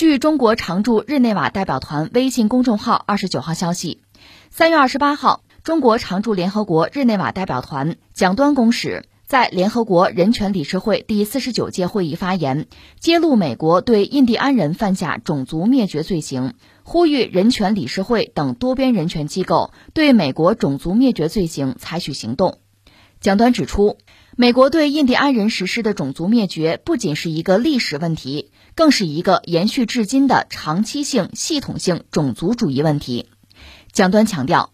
据中国常驻日内瓦代表团微信公众号二十九号消息，三月二十八号，中国常驻联合国日内瓦代表团蒋端公使在联合国人权理事会第四十九届会议发言，揭露美国对印第安人犯下种族灭绝罪行，呼吁人权理事会等多边人权机构对美国种族灭绝罪行采取行动。蒋端指出，美国对印第安人实施的种族灭绝不仅是一个历史问题，更是一个延续至今的长期性、系统性种族主义问题。蒋端强调，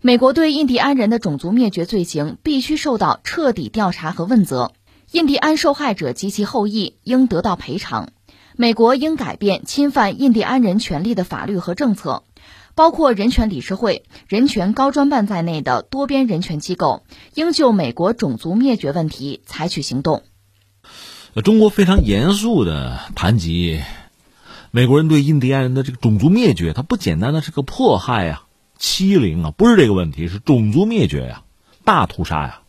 美国对印第安人的种族灭绝罪行必须受到彻底调查和问责，印第安受害者及其后裔应得到赔偿，美国应改变侵犯印第安人权利的法律和政策。包括人权理事会、人权高专办在内的多边人权机构，应就美国种族灭绝问题采取行动。中国非常严肃的谈及美国人对印第安人的这个种族灭绝，它不简单的是个迫害呀、欺凌啊，不是这个问题，是种族灭绝呀、大屠杀呀。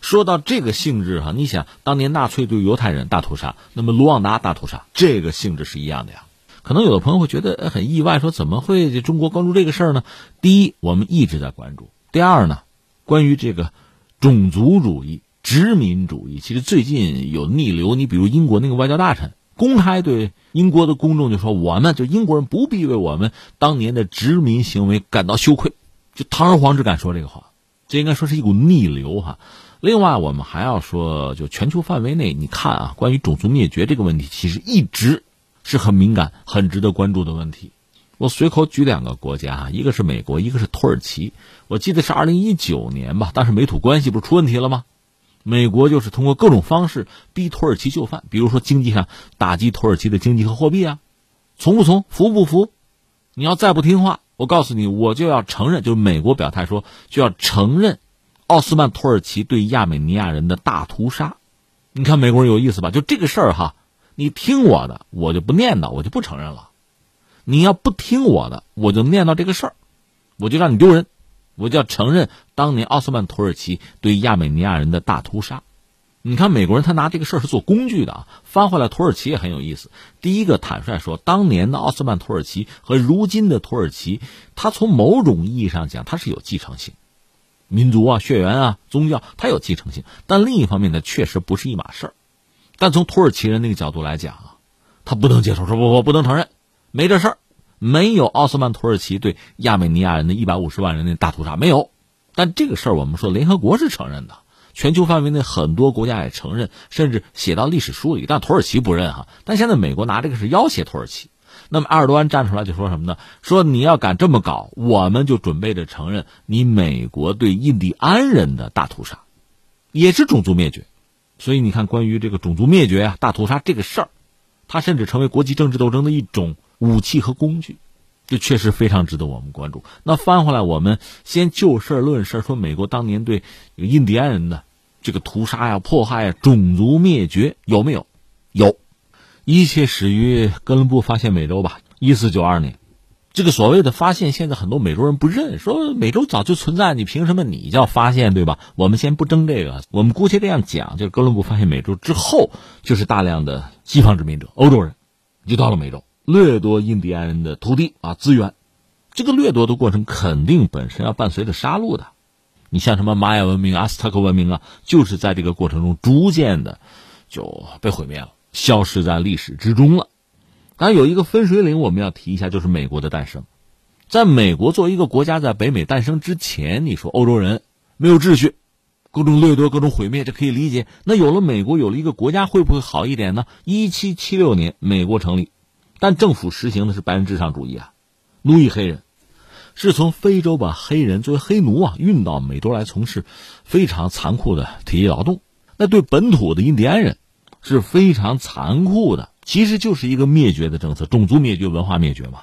说到这个性质哈，你想当年纳粹对犹太人大屠杀，那么卢旺达大屠杀，这个性质是一样的呀。可能有的朋友会觉得很意外，说怎么会中国关注这个事儿呢？第一，我们一直在关注；第二呢，关于这个种族主义、殖民主义，其实最近有逆流。你比如英国那个外交大臣公开对英国的公众就说：“我们就英国人不必为我们当年的殖民行为感到羞愧。”就堂而皇之敢说这个话，这应该说是一股逆流哈。另外，我们还要说，就全球范围内，你看啊，关于种族灭绝这个问题，其实一直。是很敏感、很值得关注的问题。我随口举两个国家，一个是美国，一个是土耳其。我记得是二零一九年吧，当时美土关系不是出问题了吗？美国就是通过各种方式逼土耳其就范，比如说经济上打击土耳其的经济和货币啊，从不从，服不服？你要再不听话，我告诉你，我就要承认，就是美国表态说就要承认奥斯曼土耳其对亚美尼亚人的大屠杀。你看美国人有意思吧？就这个事儿哈。你听我的，我就不念叨，我就不承认了。你要不听我的，我就念叨这个事儿，我就让你丢人，我就要承认当年奥斯曼土耳其对亚美尼亚人的大屠杀。你看美国人他拿这个事儿是做工具的啊。翻回来，土耳其也很有意思。第一个坦率说，当年的奥斯曼土耳其和如今的土耳其，它从某种意义上讲，它是有继承性，民族啊、血缘啊、宗教，它有继承性。但另一方面呢，确实不是一码事儿。但从土耳其人那个角度来讲啊，他不能接受，说不不不能承认，没这事儿，没有奥斯曼土耳其对亚美尼亚人的一百五十万人的大屠杀，没有。但这个事儿我们说联合国是承认的，全球范围内很多国家也承认，甚至写到历史书里。但土耳其不认哈。但现在美国拿这个是要挟土耳其，那么埃尔多安站出来就说什么呢？说你要敢这么搞，我们就准备着承认你美国对印第安人的大屠杀，也是种族灭绝。所以你看，关于这个种族灭绝啊、大屠杀这个事儿，它甚至成为国际政治斗争的一种武器和工具，这确实非常值得我们关注。那翻回来，我们先就事论事，说美国当年对印第安人的这个屠杀呀、迫害呀、种族灭绝有没有？有，一切始于哥伦布发现美洲吧，一四九二年。这个所谓的发现，现在很多美洲人不认，说美洲早就存在，你凭什么你叫发现，对吧？我们先不争这个，我们姑且这样讲，就是哥伦布发现美洲之后，就是大量的西方殖民者、欧洲人，就到了美洲，掠夺印第安人的土地啊资源。这个掠夺的过程肯定本身要伴随着杀戮的。你像什么玛雅文明、阿斯特克文明啊，就是在这个过程中逐渐的就被毁灭了，消失在历史之中了。当然有一个分水岭，我们要提一下，就是美国的诞生。在美国作为一个国家在北美诞生之前，你说欧洲人没有秩序，各种掠夺、各种毁灭，这可以理解。那有了美国，有了一个国家，会不会好一点呢？一七七六年，美国成立，但政府实行的是白人至上主义啊，奴役黑人，是从非洲把黑人作为黑奴啊运到美洲来从事非常残酷的体力劳动。那对本土的印第安人是非常残酷的。其实就是一个灭绝的政策，种族灭绝、文化灭绝嘛。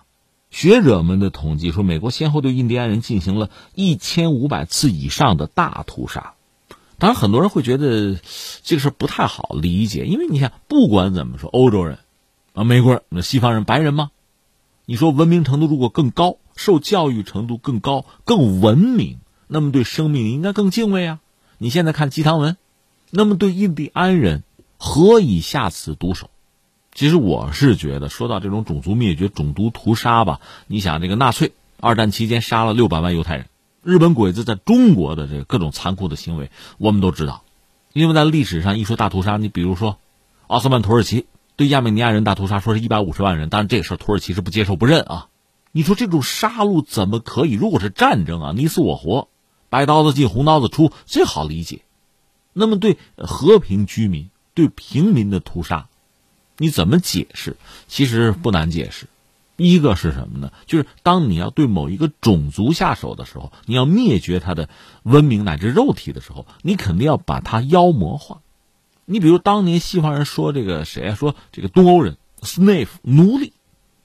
学者们的统计说，美国先后对印第安人进行了一千五百次以上的大屠杀。当然，很多人会觉得这个事不太好理解，因为你想，不管怎么说，欧洲人啊、美国人、那西方人、白人吗？你说文明程度如果更高，受教育程度更高、更文明，那么对生命应该更敬畏啊。你现在看鸡汤文，那么对印第安人何以下此毒手？其实我是觉得，说到这种种族灭绝、种族屠杀吧，你想这个纳粹二战期间杀了六百万犹太人，日本鬼子在中国的这各种残酷的行为，我们都知道。因为在历史上一说大屠杀，你比如说奥斯曼土耳其对亚美尼亚人大屠杀，说是一百五十万人，但是这个事儿土耳其是不接受不认啊。你说这种杀戮怎么可以？如果是战争啊，你死我活，白刀子进红刀子出，最好理解。那么对和平居民、对平民的屠杀，你怎么解释？其实不难解释。一个是什么呢？就是当你要对某一个种族下手的时候，你要灭绝他的文明乃至肉体的时候，你肯定要把它妖魔化。你比如当年西方人说这个谁啊？说这个东欧人斯内夫奴隶，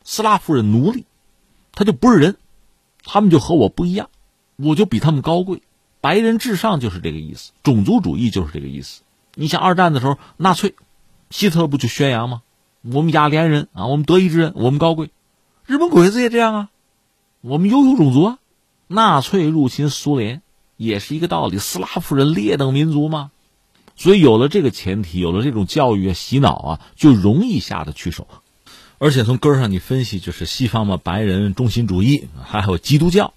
斯拉夫人奴隶。他就不是人，他们就和我不一样，我就比他们高贵。白人至上就是这个意思，种族主义就是这个意思。你像二战的时候，纳粹，希特勒不就宣扬吗？我们雅利安人啊，我们德意志人，我们高贵。日本鬼子也这样啊，我们优秀种族啊。纳粹入侵苏联也是一个道理，斯拉夫人劣等民族嘛。所以有了这个前提，有了这种教育啊、洗脑啊，就容易下得去手。而且从根儿上你分析，就是西方嘛，白人中心主义，还有基督教。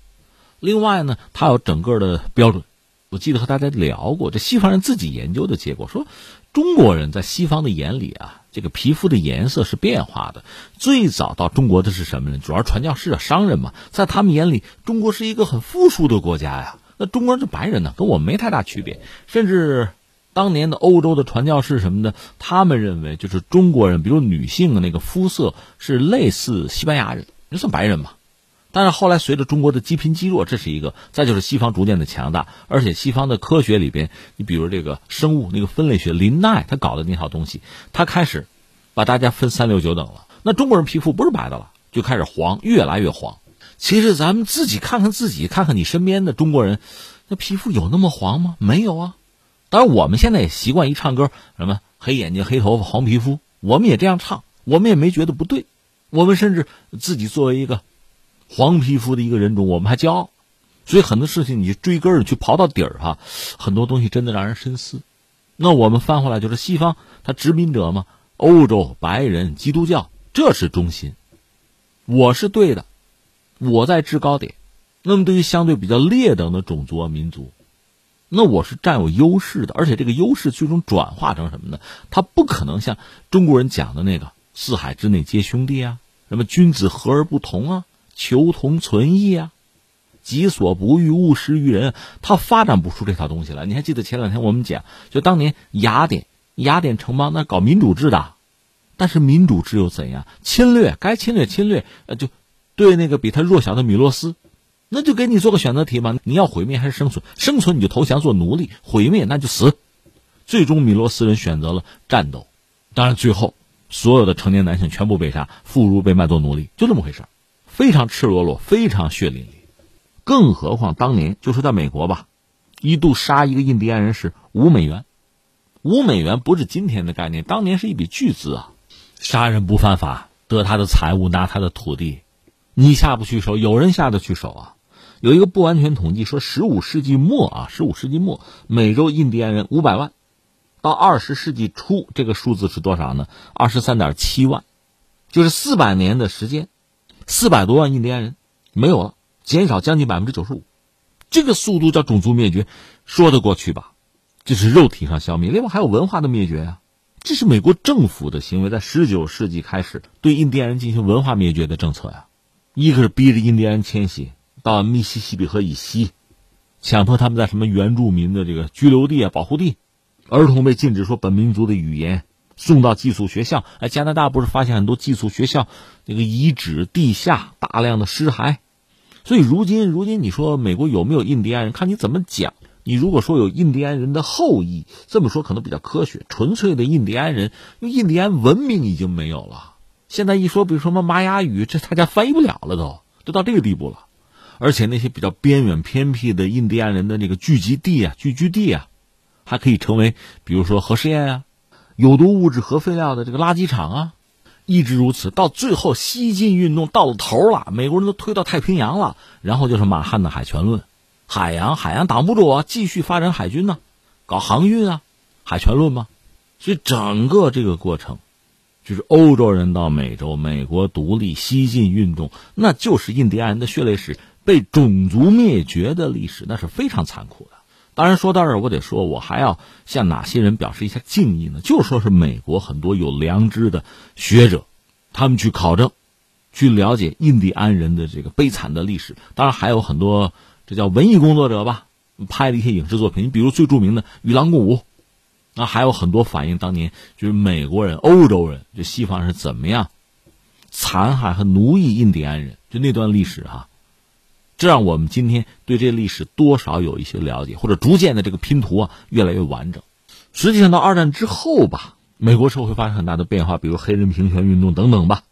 另外呢，它有整个的标准。我记得和大家聊过，这西方人自己研究的结果说，中国人在西方的眼里啊，这个皮肤的颜色是变化的。最早到中国的是什么呢？主要传教士啊，商人嘛，在他们眼里，中国是一个很富庶的国家呀。那中国人是白人呢，跟我们没太大区别，甚至。当年的欧洲的传教士什么的，他们认为就是中国人，比如女性的那个肤色是类似西班牙人，就算白人嘛。但是后来随着中国的积贫积弱，这是一个；再就是西方逐渐的强大，而且西方的科学里边，你比如这个生物那个分类学，林奈他搞的那套东西，他开始把大家分三六九等了。那中国人皮肤不是白的了，就开始黄，越来越黄。其实咱们自己看看自己，看看你身边的中国人，那皮肤有那么黄吗？没有啊。当然，我们现在也习惯一唱歌，什么黑眼睛、黑头发、黄皮肤，我们也这样唱，我们也没觉得不对。我们甚至自己作为一个黄皮肤的一个人种，我们还骄傲。所以很多事情你追根儿去刨到底儿哈，很多东西真的让人深思。那我们翻回来就是西方，他殖民者嘛，欧洲白人、基督教，这是中心，我是对的，我在制高点。那么对于相对比较劣等的种族啊、民族。那我是占有优势的，而且这个优势最终转化成什么呢？它不可能像中国人讲的那个“四海之内皆兄弟”啊，什么“君子和而不同”啊，“求同存异”啊，“己所不欲，勿施于人”，它发展不出这套东西来。你还记得前两天我们讲，就当年雅典雅典城邦那搞民主制的，但是民主制又怎样？侵略该侵略侵略，呃，就对那个比他弱小的米洛斯。那就给你做个选择题嘛，你要毁灭还是生存？生存你就投降做奴隶，毁灭那就死。最终米罗斯人选择了战斗，当然最后所有的成年男性全部被杀，妇孺被卖做奴隶，就这么回事非常赤裸裸，非常血淋淋。更何况当年就是在美国吧，一度杀一个印第安人是五美元，五美元不是今天的概念，当年是一笔巨资啊。杀人不犯法，得他的财物，拿他的土地，你下不去手，有人下得去手啊。有一个不完全统计说，十五世纪末啊，十五世纪末，美洲印第安人五百万，到二十世纪初，这个数字是多少呢？二十三点七万，就是四百年的时间，四百多万印第安人没有了，减少将近百分之九十五，这个速度叫种族灭绝，说得过去吧？这是肉体上消灭，另外还有文化的灭绝啊！这是美国政府的行为，在十九世纪开始对印第安人进行文化灭绝的政策呀，一个是逼着印第安人迁徙。到密西西比河以西，强迫他们在什么原住民的这个居留地啊、保护地，儿童被禁止说本民族的语言，送到寄宿学校。哎，加拿大不是发现很多寄宿学校那个遗址地下大量的尸骸，所以如今如今你说美国有没有印第安人？看你怎么讲。你如果说有印第安人的后裔，这么说可能比较科学。纯粹的印第安人，因为印第安文明已经没有了。现在一说，比如说什么玛雅语，这大家翻译不了了，都都到这个地步了。而且那些比较边远偏僻的印第安人的那个聚集地啊、聚居地啊，还可以成为，比如说核试验啊、有毒物质核废料的这个垃圾场啊，一直如此。到最后，西进运动到了头了，美国人都推到太平洋了，然后就是马汉的海权论，海洋海洋挡不住啊，继续发展海军呢，搞航运啊，海权论嘛。所以整个这个过程，就是欧洲人到美洲，美国独立、西进运动，那就是印第安人的血泪史，被种族灭绝的历史，那是非常残酷的。当然，说到这儿，我得说，我还要向哪些人表示一下敬意呢？就说是美国很多有良知的学者，他们去考证、去了解印第安人的这个悲惨的历史。当然，还有很多这叫文艺工作者吧，拍了一些影视作品。你比如最著名的《与狼共舞》。那还有很多反映当年就是美国人、欧洲人，就西方是怎么样残害和奴役印第安人，就那段历史哈，这让我们今天对这历史多少有一些了解，或者逐渐的这个拼图啊越来越完整。实际上到二战之后吧，美国社会发生很大的变化，比如黑人平权运动等等吧，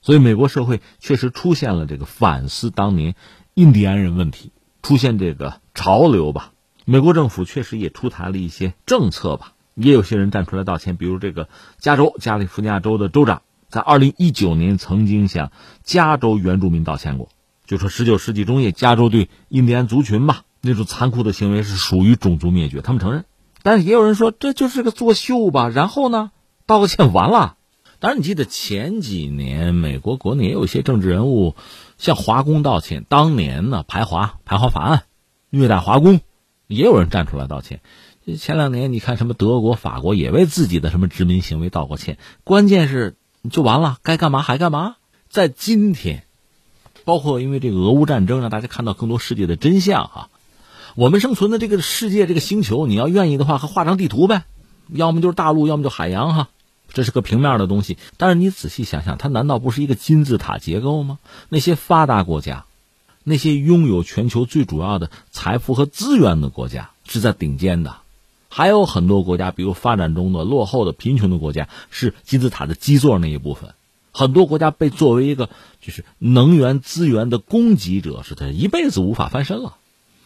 所以美国社会确实出现了这个反思当年印第安人问题，出现这个潮流吧。美国政府确实也出台了一些政策吧。也有些人站出来道歉，比如这个加州加利福尼亚州的州长，在二零一九年曾经向加州原住民道歉过，就说十九世纪中叶加州对印第安族群吧那种残酷的行为是属于种族灭绝，他们承认。但是也有人说这就是个作秀吧，然后呢道个歉完了。当然你记得前几年美国国内也有一些政治人物向华工道歉，当年呢排华排华法案虐待华工，也有人站出来道歉。前两年，你看什么德国、法国也为自己的什么殖民行为道过歉，关键是就完了，该干嘛还干嘛。在今天，包括因为这个俄乌战争，让大家看到更多世界的真相哈。我们生存的这个世界这个星球，你要愿意的话，还画张地图呗，要么就是大陆，要么就海洋哈。这是个平面的东西，但是你仔细想想，它难道不是一个金字塔结构吗？那些发达国家，那些拥有全球最主要的财富和资源的国家，是在顶尖的。还有很多国家，比如发展中的、落后的、贫穷的国家，是金字塔的基座那一部分。很多国家被作为一个就是能源资源的供给者，是他一辈子无法翻身了。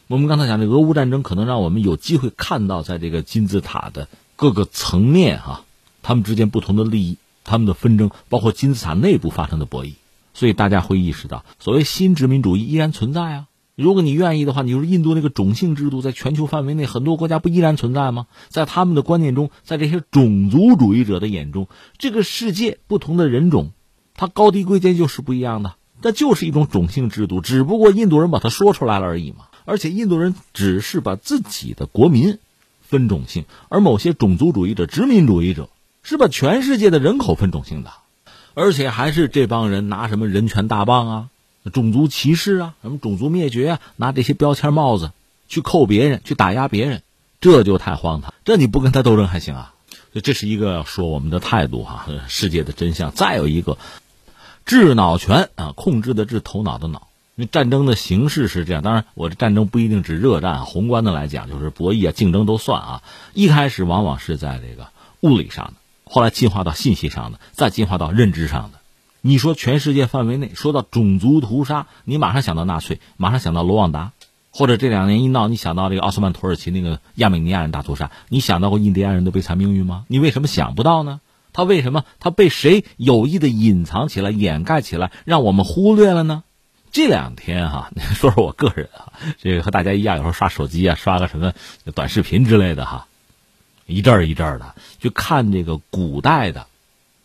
我们刚才讲的俄乌战争，可能让我们有机会看到，在这个金字塔的各个层面，啊，他们之间不同的利益、他们的纷争，包括金字塔内部发生的博弈。所以大家会意识到，所谓新殖民主义依然存在啊。如果你愿意的话，你说印度那个种姓制度在全球范围内很多国家不依然存在吗？在他们的观念中，在这些种族主义者的眼中，这个世界不同的人种，它高低贵贱就是不一样的，那就是一种种姓制度，只不过印度人把它说出来了而已嘛。而且印度人只是把自己的国民分种姓，而某些种族主义者、殖民主义者是把全世界的人口分种姓的，而且还是这帮人拿什么人权大棒啊？种族歧视啊，什么种族灭绝啊，拿这些标签帽子去扣别人，去打压别人，这就太荒唐。这你不跟他斗争还行啊？所以这是一个说我们的态度哈，世界的真相。再有一个，智脑权啊，控制的智，头脑的脑。因为战争的形式是这样，当然我这战争不一定指热战，宏观的来讲就是博弈啊，竞争都算啊。一开始往往是在这个物理上的，后来进化到信息上的，再进化到认知上的。你说全世界范围内说到种族屠杀，你马上想到纳粹，马上想到罗旺达，或者这两年一闹，你想到这个奥斯曼土耳其那个亚美尼亚人大屠杀，你想到过印第安人的悲惨命运吗？你为什么想不到呢？他为什么他被谁有意的隐藏起来、掩盖起来，让我们忽略了呢？这两天哈，说说我个人啊，这个和大家一样，有时候刷手机啊，刷个什么短视频之类的哈，一阵儿一阵儿的就看这个古代的。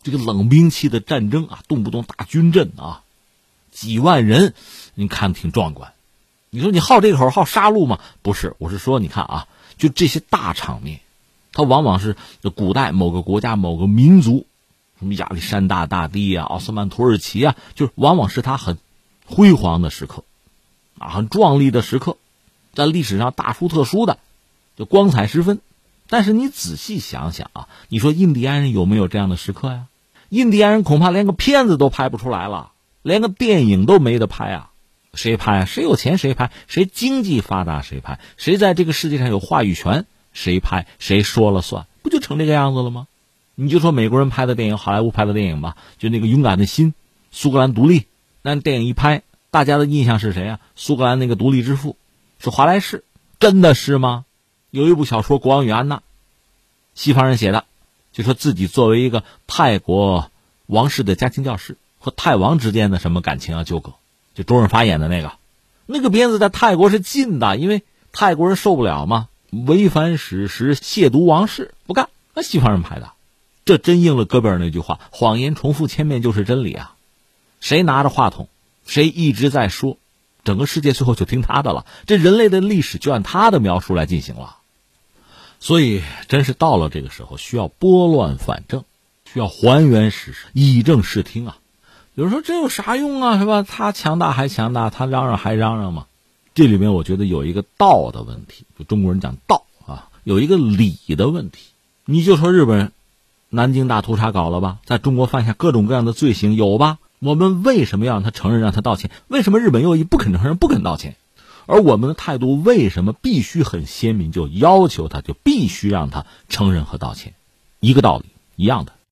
这个冷兵器的战争啊，动不动大军阵啊，几万人，你看挺壮观。你说你好这口好杀戮吗？不是，我是说，你看啊，就这些大场面，它往往是古代某个国家某个民族，什么亚历山大大帝啊、奥斯曼土耳其啊，就是往往是他很辉煌的时刻，啊，很壮丽的时刻，在历史上大书特书的，就光彩十分。但是你仔细想想啊，你说印第安人有没有这样的时刻呀？印第安人恐怕连个片子都拍不出来了，连个电影都没得拍啊！谁拍啊？谁有钱谁拍，谁经济发达谁拍，谁在这个世界上有话语权谁拍，谁说了算，不就成这个样子了吗？你就说美国人拍的电影，好莱坞拍的电影吧，就那个《勇敢的心》，苏格兰独立，那电影一拍，大家的印象是谁啊？苏格兰那个独立之父是华莱士，真的是吗？有一部小说《国王与安娜》，西方人写的。就说自己作为一个泰国王室的家庭教师和泰王之间的什么感情啊纠葛，就周润发演的那个，那个片子在泰国是禁的，因为泰国人受不了嘛，违反史实、亵渎王室不干。那西方人拍的，这真应了戈贝尔那句话：“谎言重复千遍就是真理啊！”谁拿着话筒，谁一直在说，整个世界最后就听他的了。这人类的历史就按他的描述来进行了。所以，真是到了这个时候，需要拨乱反正，需要还原事实，以正视听啊！有人说这有啥用啊？是吧？他强大还强大，他嚷嚷还嚷嚷吗？这里面我觉得有一个道的问题，就中国人讲道啊，有一个理的问题。你就说日本人南京大屠杀搞了吧，在中国犯下各种各样的罪行，有吧？我们为什么要让他承认，让他道歉？为什么日本右翼不肯承认，不肯道歉？而我们的态度为什么必须很鲜明？就要求他，就必须让他承认和道歉，一个道理，一样的。